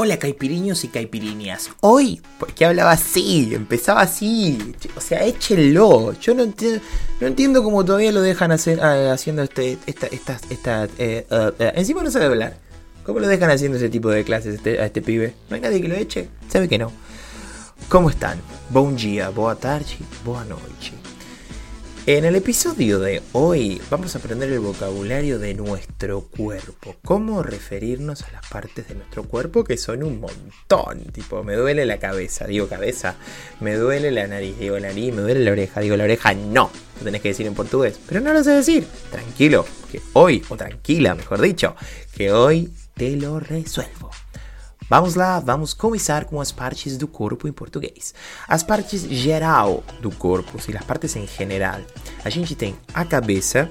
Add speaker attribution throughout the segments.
Speaker 1: Hola caipiriños y caipiriñas. Hoy, ¿por qué hablaba así? Empezaba así. O sea, échenlo. Yo no entiendo, no entiendo cómo todavía lo dejan hacer, ah, haciendo este, esta, esta, esta, eh, uh, uh, encima no sabe hablar. ¿Cómo lo dejan haciendo ese tipo de clases este, a este pibe? ¿No hay nadie que lo eche? Sabe que no. ¿Cómo están? Bom dia, boa tarde, boa noite. En el episodio de hoy vamos a aprender el vocabulario de nuestro cuerpo, cómo referirnos a las partes de nuestro cuerpo que son un montón, tipo me duele la cabeza, digo cabeza, me duele la nariz, digo nariz, me duele la oreja, digo la oreja, no, lo tenés que decir en portugués, pero no lo sé decir, tranquilo, que hoy, o tranquila mejor dicho, que hoy te lo resuelvo. Vamos lá, vamos começar com as partes do corpo em português. As partes geral do corpo, sim, as partes em geral. A gente tem a cabeça,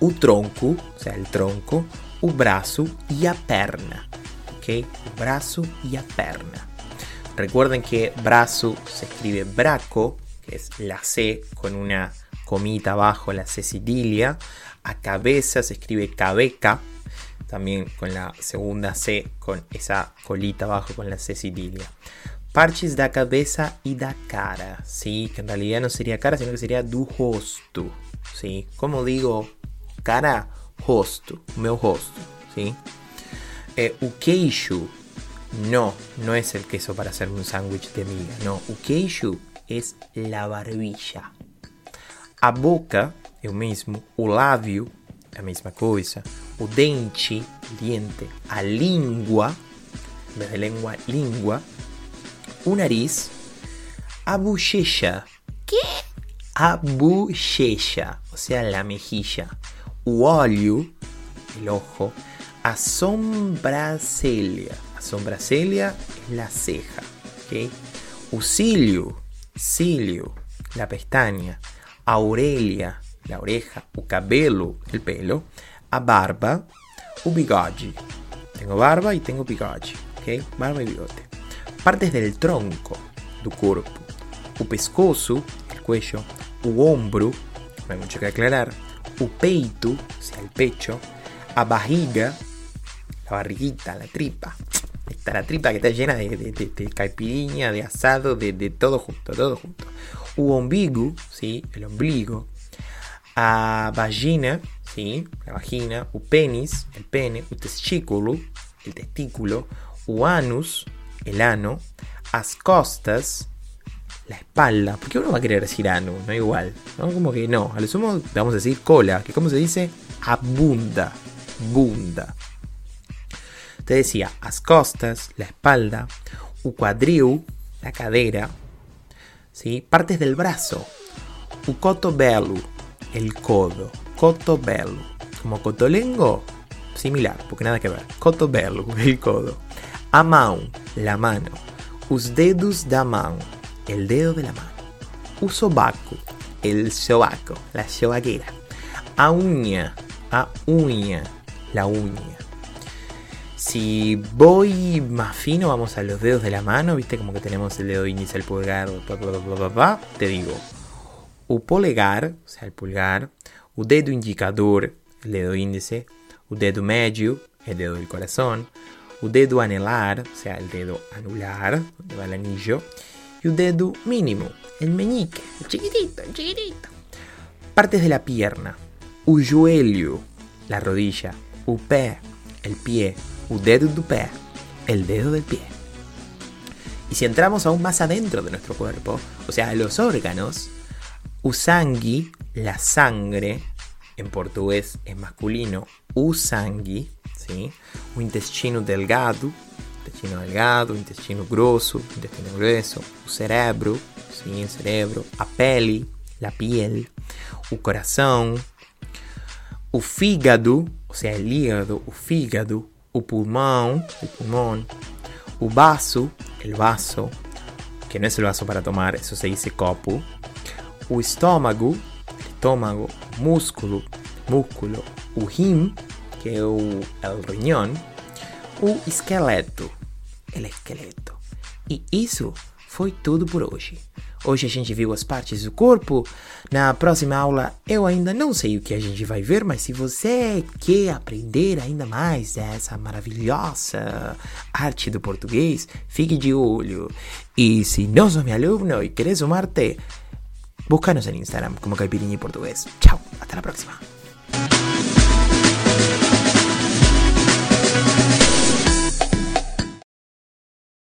Speaker 1: o tronco, ou seja, o tronco, o braço e a perna. Ok? O braço e a perna. Recuerden que braço se escribe braco, que es la C con una comita abajo, la C cedilia. A cabeza se escribe cabeca, también con la segunda C, con esa colita abajo con la C cedilia. Parches da cabeza y da cara, ¿sí? Que en realidad no sería cara, sino que sería do rosto, ¿sí? Como digo, cara, rosto, meu rosto, ¿sí? Eh, o queixo, no, no es el queso para hacer un sándwich de miga, no. O queixo es la barbilla. A boca o mesmo, o lábio a mesma coisa, o dente, diente, a língua, en vez de lengua, língua, o nariz, a bochecha.
Speaker 2: ¿Qué?
Speaker 1: A bochecha, o sea, la mejilla. O olho, el ojo. A sombracelha. A sombracelha es la ceja. ¿ok? O cílio, cílio, la pestaña. Aurelia, la oreja. O cabelo, el pelo. A barba, o bigode. Tengo barba y tengo bigode. ¿ok? Barba y bigote. Partes del tronco do corpo. O pescoço, el cuello. O ombro, no hay mucho que aclarar. O peito, o el pecho. A barriga, la barriguita, la tripa. Está la tripa que está llena de, de, de, de caipirinha, de asado, de, todo junto, todo junto. O umbigo, ¿sí? El ombligo. A vagina, ¿sí? La vagina. O penis, el pene. O testículo, el testículo. O anus, el ano. As costas, la espalda. ¿Por qué uno va a querer decir ano? No igual. ¿no? Como que no. A lo sumo vamos a decir cola. Que como se dice, abunda. Bunda. Te decía, as costas, la espalda, o quadril, la cadera, ¿sí? partes del brazo, o cotovelo, el codo, cotovelo, como cotolengo, similar, porque nada que ver, cotovelo, el codo, a mão, la mano, os dedos da mão, el dedo de la mano, o sobaco, el sobaco, la sobaquera, a uña, a uña, la uña. Si voy más fino, vamos a los dedos de la mano, viste como que tenemos el dedo índice, el pulgar, pa, pa, pa, te digo, o polegar, o sea, el pulgar, o dedo indicador, el dedo índice, o dedo médio, el dedo del corazón, o dedo anelar, o sea, el dedo anular, donde va el anillo, y o dedo mínimo, el meñique, el chiquitito, el chiquitito. Partes de la pierna, o joelho, la rodilla, o pé, el pie, o dedo do pé, el dedo del pie. Y si entramos aún más adentro de nuestro cuerpo, o sea, los órganos, o sangue, la sangre, en portugués es masculino, o sangue, ¿sí? o intestino delgado, intestino delgado, intestino grosso, intestino grueso, o cerebro, ¿sí? el cerebro, a pele, la piel, o coração, o fígado, o sea, el hígado, o fígado, o pulmón, el pulmón, o vaso, el vaso, que no es el vaso para tomar, eso se dice copo, o estómago, el estómago, músculo, músculo, o rim, que é o el riñón, o esqueleto, el esqueleto. E isso foi tudo por hoje. Hoje a gente viu as partes do corpo. Na próxima aula eu ainda não sei o que a gente vai ver, mas se você quer aprender ainda mais dessa maravilhosa arte do português, fique de olho. E se não sos meu aluno e querés sumarte, búscanos en Instagram como Caipirinha Portugués. Chao, hasta la próxima.